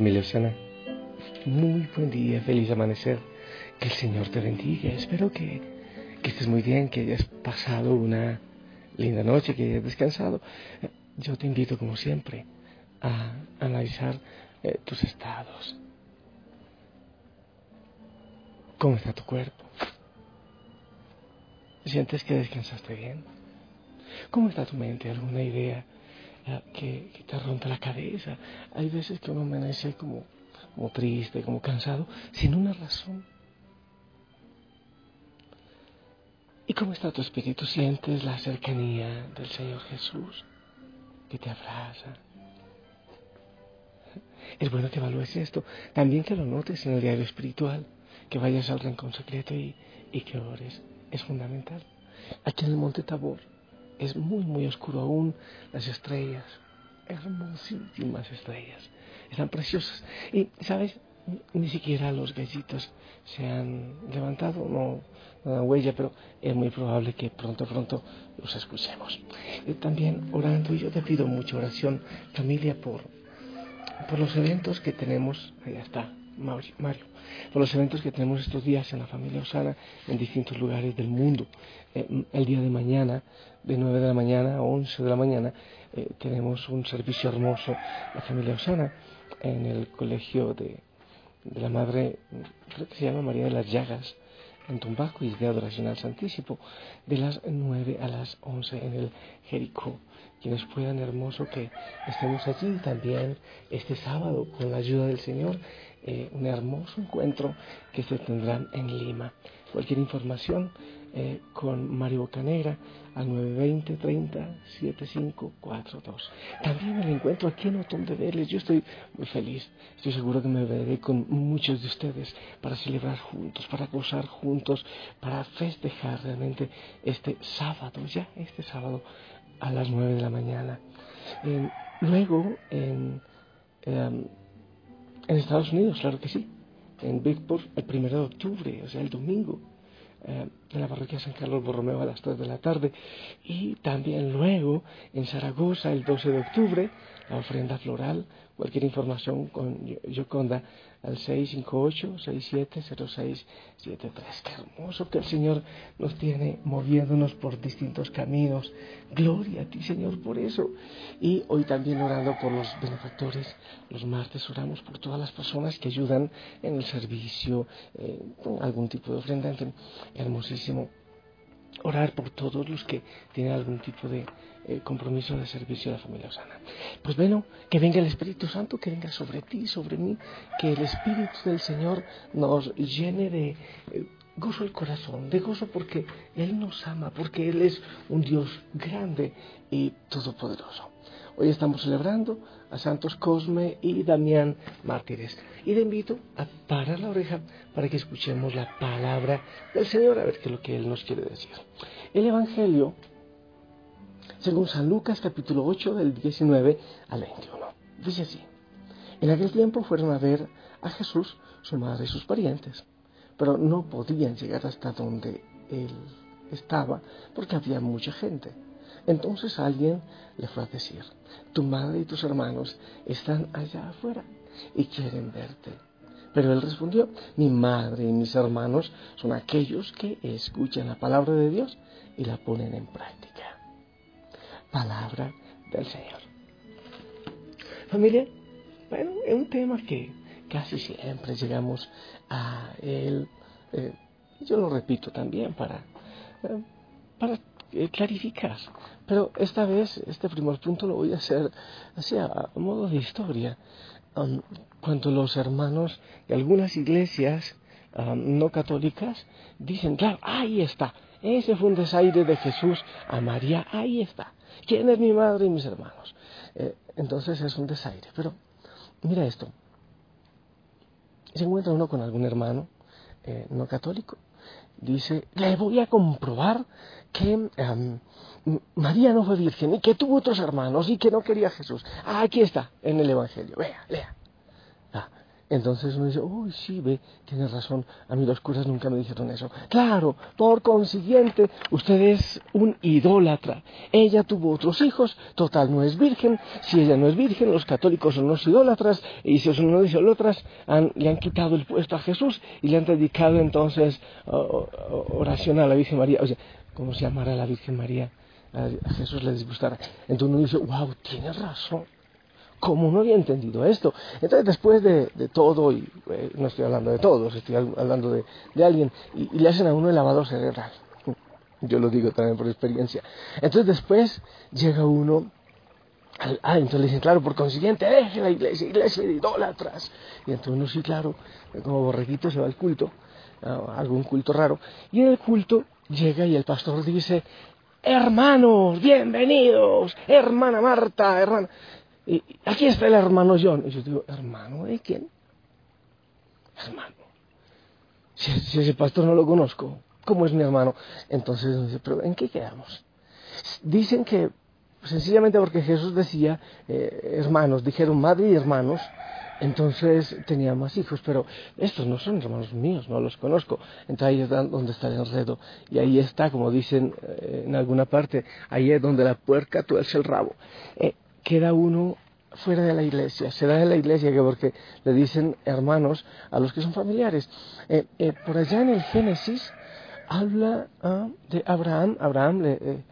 Familia. Muy buen día, feliz amanecer. Que el Señor te bendiga. Espero que, estés muy bien, que hayas pasado una linda noche, que hayas descansado. Yo te invito, como siempre, a analizar eh, tus estados. ¿Cómo está tu cuerpo? ¿Sientes que descansaste bien? ¿Cómo está tu mente? ¿Alguna idea? Que, te rompe la cabeza. Hay veces que uno amanece como, como triste, como cansado, sin una razón. ¿Y cómo está tu espíritu? ¿Sientes la cercanía del Señor Jesús que te abraza? Es bueno que evalúes esto. También que lo notes en el diario espiritual, que vayas al rincón secreto y, y que ores. Es fundamental. Aquí en el Monte Tabor es muy, muy oscuro aún. Las estrellas, hermosísimas estrellas, están preciosas. Y, ¿sabes? Ni siquiera los gallitos se han levantado, no, no dan huella, pero es muy probable que pronto, pronto los escuchemos. Y también orando, y yo te pido mucha oración, familia, por, por los eventos que tenemos. Allá está, Mario por los eventos que tenemos estos días en la familia Osana en distintos lugares del mundo. Eh, el día de mañana, de 9 de la mañana a 11 de la mañana, eh, tenemos un servicio hermoso, la familia Osana, en el colegio de, la Madre, creo que se llama María de las Llagas, en Tumbaco y de adoración al Santísimo, de las 9 a las 11 en el Jericó. Quienes puedan, hermoso que estemos allí también este sábado con la ayuda del Señor eh, un hermoso encuentro que se tendrá en Lima. Cualquier información eh, con Mario Bocanegra al 920 30 7542. También el encuentro aquí en Otón de Vélez. Yo estoy muy feliz. Estoy seguro que me veré con muchos de ustedes para celebrar juntos, para gozar juntos, para festejar realmente este sábado, ya este sábado a las 9 de la mañana. Eh, luego, en, em, en Estados Unidos, claro que sí. En Bigport el primero de octubre, o sea, el domingo, eh, en la parroquia San Carlos Borromeo a las 3 de la tarde. Y también luego en Zaragoza el 12 de octubre, la ofrenda floral. Cualquier información con Yoconda al 658-670673. Qué hermoso que el Señor nos tiene moviéndonos por distintos caminos. Gloria a ti, Señor, por eso. Y hoy también orando por los benefactores. Los martes oramos por todas las personas que ayudan en el servicio, eh, con algún tipo de ofrenda. hermosísimo orar por todos los que tienen algún tipo de eh, compromiso de servicio a la familia Osana. Pues bueno, que venga el Espíritu Santo, que venga sobre ti, sobre mí, que el Espíritu del Señor nos llene de eh, gozo el corazón, de gozo porque Él nos ama, porque Él es un Dios grande y todopoderoso. Hoy estamos celebrando a Santos Cosme y Damián mártires. Y te invito a parar la oreja para que escuchemos la palabra del Señor, a ver qué es lo que Él nos quiere decir. El Evangelio, según San Lucas capítulo 8 del 19 al 21, dice así. En aquel tiempo fueron a ver a Jesús, su madre y sus parientes, pero no podían llegar hasta donde Él estaba porque había mucha gente. Entonces alguien le fue a decir, tu madre y tus hermanos están allá afuera y quieren verte. Pero él respondió, mi madre y mis hermanos son aquellos que escuchan la palabra de Dios y la ponen en práctica. Palabra del Señor. Familia, bueno, es un tema que casi siempre llegamos a él. Eh, yo lo repito también para, eh, para eh, clarificar. Pero esta vez, este primer punto lo voy a hacer así a, modo de historia. Um, cuando los hermanos de algunas iglesias um, no católicas dicen, claro, ahí está, ese fue un desaire de Jesús a María, ahí está. ¿Quién es mi madre y mis hermanos? Eh, entonces es un desaire. Pero mira esto, se encuentra uno con algún hermano eh, no católico dice, le voy a comprobar que em, María no fue virgen y que tuvo otros hermanos y que no quería a Jesús. Ah, aquí está, en el Evangelio. Vea, lea. Entonces uno dice, uy, sí, ve, tiene razón, a mí los curas nunca me dijeron eso. Claro, por consiguiente, usted es un idólatra. Ella tuvo otros hijos, total, no es virgen. Si ella no es virgen, los católicos son los idólatras, y si son los idólatras, le han quitado el puesto a Jesús y le han dedicado entonces oración a la Virgen María. O sea, ¿cómo se llamará la Virgen María? A Jesús le disgustara. Entonces uno dice, wow, tiene razón. ¿Cómo no había entendido esto? Entonces, después de, todo, y eh, no estoy hablando de todos, estoy hablando de, alguien, y, le hacen a uno el lavado cerebral. Yo lo digo también por experiencia. Entonces, después llega uno. ah, entonces le dicen, claro, por consiguiente, deje la iglesia, iglesia de idólatras. Y entonces uno, sí, claro, como borreguito se va al culto, algún culto raro. Y en el culto llega y el pastor dice, hermanos, bienvenidos, hermana Marta, hermana. Y aquí está el hermano John. Y yo digo, ¿hermano de quién? Hermano. Si, ese pastor no lo conozco, ¿cómo es mi hermano? Entonces ¿pero en qué quedamos? Dicen que sencillamente porque Jesús decía, eh, hermanos, dijeron madre y hermanos, entonces tenía más hijos, pero estos no son hermanos míos, no los conozco. Entonces ahí es donde está el enredo. Y ahí está, como dicen eh, en alguna parte, ahí es donde la puerca tuerce el rabo. Eh, queda uno fuera de la iglesia, se da de la iglesia porque le dicen hermanos a los que son familiares. Eh, eh, por allá en el Génesis habla ah, de Abraham, Abraham le, eh,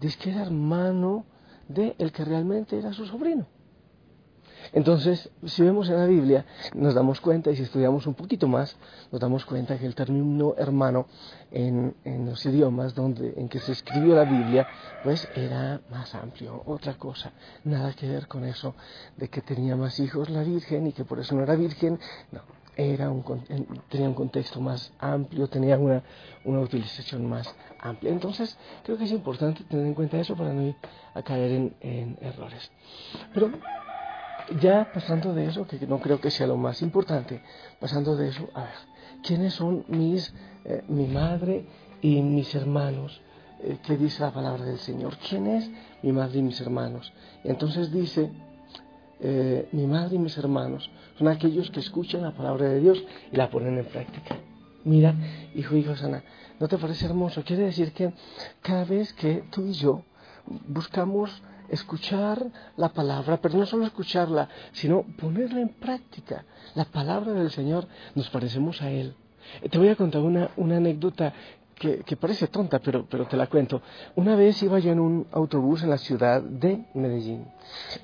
dice que era hermano de el que realmente era su sobrino. Entonces, si vemos en la Biblia, nos damos cuenta, y si estudiamos un poquito más, nos damos cuenta que el término hermano en, los idiomas donde, en que se escribió la Biblia, pues era más amplio, otra cosa, nada que ver con eso de que tenía más hijos la Virgen y que por eso no era virgen, no, era un, tenía un contexto más amplio, tenía una, una, utilización más amplia. Entonces, creo que es importante tener en cuenta eso para no ir a caer en, en errores. Pero ya pasando de eso, que no creo que sea lo más importante, pasando de eso, a ver, ¿quiénes son mis, eh, mi madre y mis hermanos? Eh, ¿Qué dice la palabra del Señor? ¿Quién es mi madre y mis hermanos? entonces dice, eh, mi madre y mis hermanos son aquellos que escuchan la palabra de Dios y la ponen en práctica. Mira, hijo, hijo sana, ¿no te parece hermoso? Quiere decir que cada vez que tú y yo buscamos escuchar la palabra, pero no solo escucharla, sino ponerla en práctica. La palabra del Señor, nos parecemos a Él. Eh, te voy a contar una, una anécdota que, que, parece tonta, pero, pero te la cuento. Una vez iba yo en un autobús en la ciudad de Medellín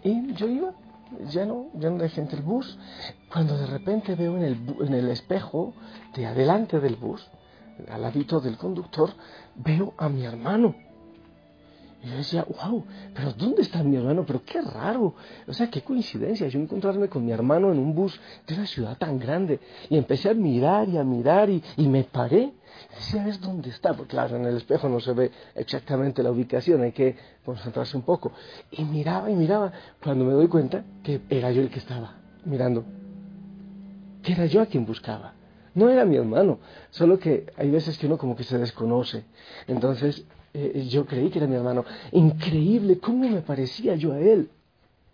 y yo iba lleno, lleno de gente el bus, cuando de repente veo en el, en el espejo de adelante del bus, al ladito del conductor, veo a mi hermano y yo decía, wow, pero ¿dónde está mi hermano? Pero qué raro. O sea, qué coincidencia. Yo encontrarme con mi hermano en un bus de una ciudad tan grande. Y empecé a mirar y a mirar y, me paré. Y decía, ¿ves dónde está? Porque claro, en el espejo no se ve exactamente la ubicación, hay que concentrarse un poco. Y miraba y miraba, cuando me doy cuenta que era yo el que estaba mirando. Que era yo a quien buscaba. No era mi hermano, solo que hay veces que uno como que se desconoce. Entonces eh, yo creí que era mi hermano. Increíble, ¿cómo me parecía yo a él?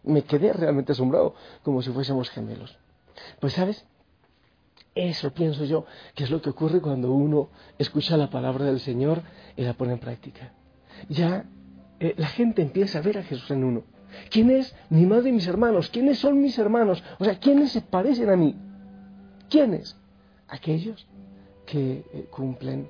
Me quedé realmente asombrado, como si fuésemos gemelos. Pues sabes, eso pienso yo, que es lo que ocurre cuando uno escucha la palabra del Señor y la pone en práctica. Ya eh, la gente empieza a ver a Jesús en uno. ¿Quién es mi madre y mis hermanos? ¿Quiénes son mis hermanos? O sea, ¿quiénes se parecen a mí? ¿Quiénes? Aquellos que eh, cumplen,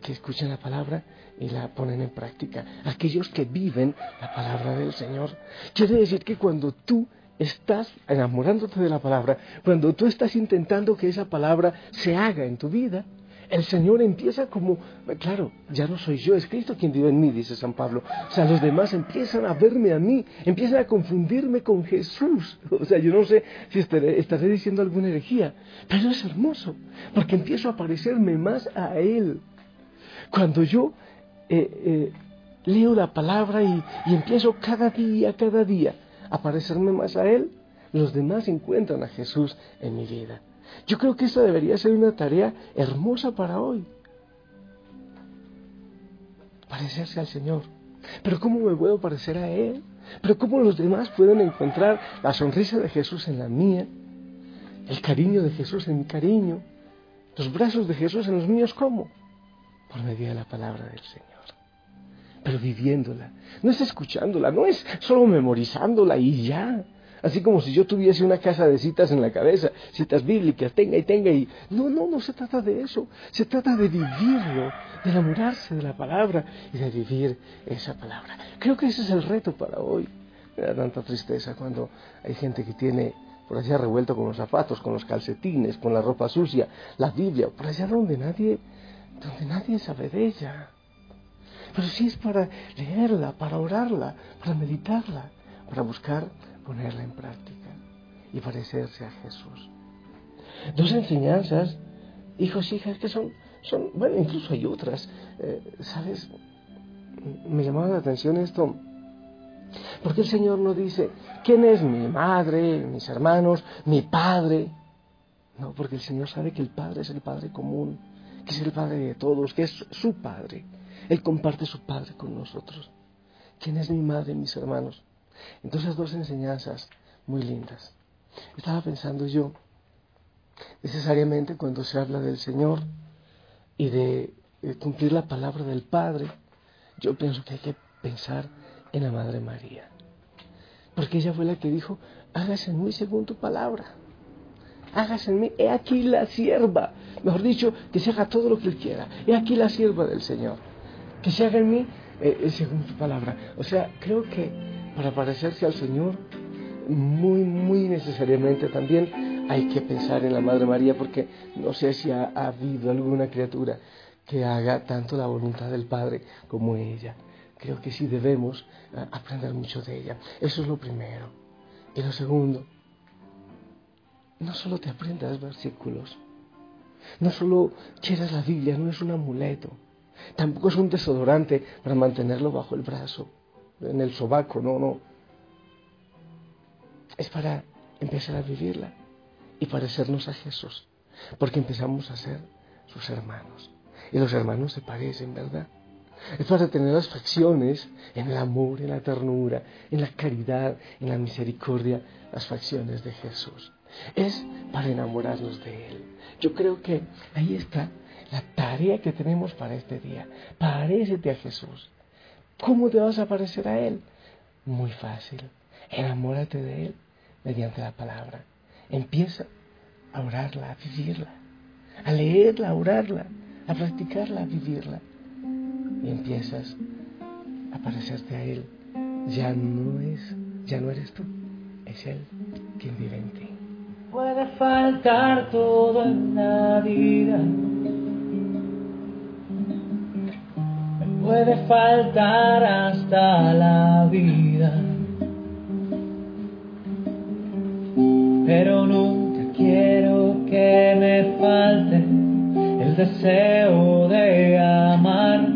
que escuchan la palabra y la ponen en práctica. Aquellos que viven la palabra del Señor. Quiere decir que cuando tú estás enamorándote de la palabra, cuando tú estás intentando que esa palabra se haga en tu vida, el Señor empieza como, claro, ya no soy yo, es Cristo quien vive en mí, dice San Pablo. O sea, los demás empiezan a verme a mí, empiezan a confundirme con Jesús. O sea, yo no sé si estaré, estaré diciendo alguna herejía, pero es hermoso, porque empiezo a parecerme más a Él. Cuando yo eh, eh, leo la palabra y, y empiezo cada día, cada día a parecerme más a Él, los demás encuentran a Jesús en mi vida. Yo creo que esta debería ser una tarea hermosa para hoy. Parecerse al Señor. Pero ¿cómo me puedo parecer a Él? Pero ¿cómo los demás pueden encontrar la sonrisa de Jesús en la mía? El cariño de Jesús en mi cariño. Los brazos de Jesús en los míos, ¿cómo? Por medio de la palabra del Señor. Pero viviéndola. No es escuchándola, no es solo memorizándola y ya. Así como si yo tuviese una casa de citas en la cabeza, citas bíblicas, tenga y tenga y... No, no, no se trata de eso. Se trata de vivirlo, de enamorarse de la palabra y de vivir esa palabra. Creo que ese es el reto para hoy. Me da tanta tristeza cuando hay gente que tiene por allá revuelto con los zapatos, con los calcetines, con la ropa sucia, la Biblia, por allá donde nadie, donde nadie sabe de ella. Pero sí es para leerla, para orarla, para meditarla, para buscar ponerla en práctica y parecerse a Jesús. Dos enseñanzas, hijos y hijas, que son, son, bueno, incluso hay otras, eh, ¿sabes? Me llamaba la atención esto, porque el Señor no dice, ¿quién es mi madre, mis hermanos, mi padre? No, porque el Señor sabe que el Padre es el Padre común, que es el Padre de todos, que es su Padre. Él comparte su Padre con nosotros. ¿Quién es mi madre, mis hermanos? Entonces dos enseñanzas muy lindas. Estaba pensando yo, necesariamente cuando se habla del Señor y de, cumplir la palabra del Padre, yo pienso que hay que pensar en la Madre María. Porque ella fue la que dijo, hágase en mí según tu palabra. Hágase en mí, he aquí la sierva. Mejor dicho, que se haga todo lo que Él quiera. He aquí la sierva del Señor. Que se haga en mí eh, según tu palabra. O sea, creo que para parecerse al Señor, muy, muy necesariamente también hay que pensar en la Madre María porque no sé si ha, habido alguna criatura que haga tanto la voluntad del Padre como ella. Creo que sí debemos eh, aprender mucho de ella. Eso es lo primero. Y lo segundo, no solo te aprendas versículos, no solo quieras la Biblia, no es un amuleto, tampoco es un desodorante para mantenerlo bajo el brazo en el sobaco, no, no. Es para empezar a vivirla y parecernos a Jesús, porque empezamos a ser sus hermanos. Y los hermanos se parecen, ¿verdad? Es para tener las facciones en el amor, en la ternura, en la caridad, en la misericordia, las facciones de Jesús. Es para enamorarnos de Él. Yo creo que ahí está la tarea que tenemos para este día. Parécete a Jesús. ¿Cómo te vas a parecer a Él? Muy fácil. Enamórate de Él mediante la palabra. Empieza a orarla, a vivirla, a leerla, a orarla, a practicarla, a vivirla. Y empiezas a parecerte a Él. Ya no es, ya no eres tú, es Él quien vive en ti. Puede faltar todo en la vida puede faltar hasta la vida. Pero nunca quiero que me falte el deseo de amarte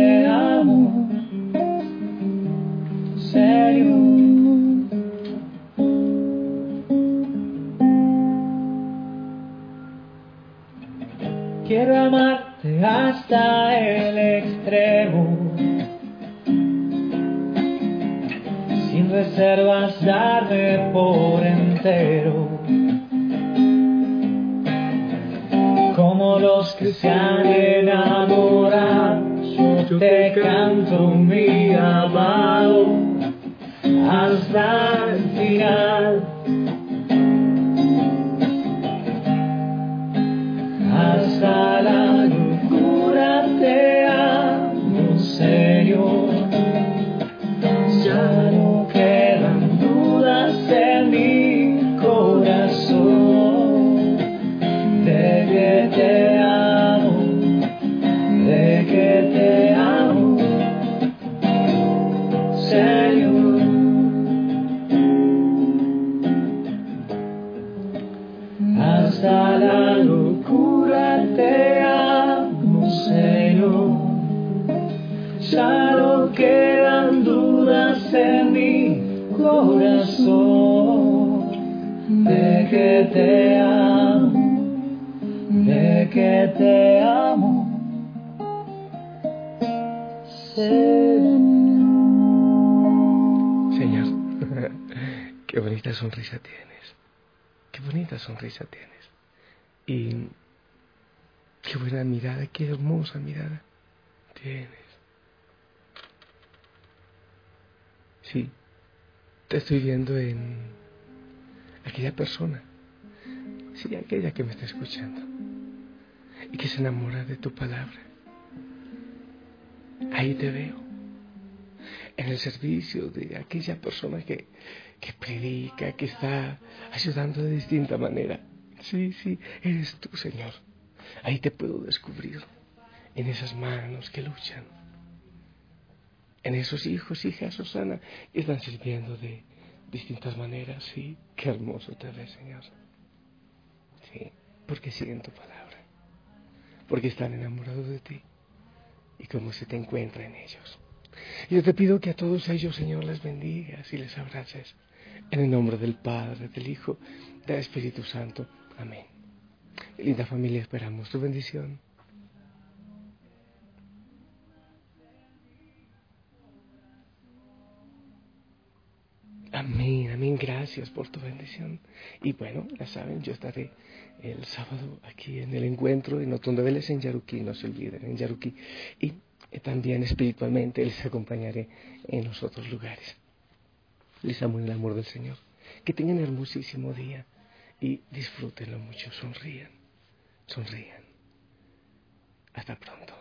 amado hasta el sonrisa tienes. Qué bonita sonrisa tienes. Y qué buena mirada, qué hermosa mirada tienes. Sí, te estoy viendo en aquella persona. Sí, aquella que me está escuchando. Y que se enamora de tu palabra. Ahí te veo. En el servicio de aquella persona que, que predica, que está ayudando de distinta manera. Sí, sí, eres tú, Señor. Ahí te puedo descubrir. En esas manos que luchan. En esos hijos, hijas, Susana, que están sirviendo de distintas maneras. Sí, qué hermoso te ves, Señor. Sí, porque siguen tu palabra. Porque están enamorados de ti. Y cómo se te encuentra en ellos. Yo te pido que a todos ellos, Señor, les bendigas y les abraces. En el nombre del Padre, del Hijo, del Espíritu Santo. Amén. Linda familia, esperamos tu bendición. Amén, amén, gracias por tu bendición. Y bueno, ya saben, yo estaré el sábado aquí en el encuentro en Otondo Vélez en Yaruquí, no se olviden, en Yaruquí. Y también espiritualmente les acompañaré en los otros lugares. Les amo en el amor del Señor. Que tengan hermosísimo día y disfrútenlo mucho, sonrían, sonrían. Hasta pronto.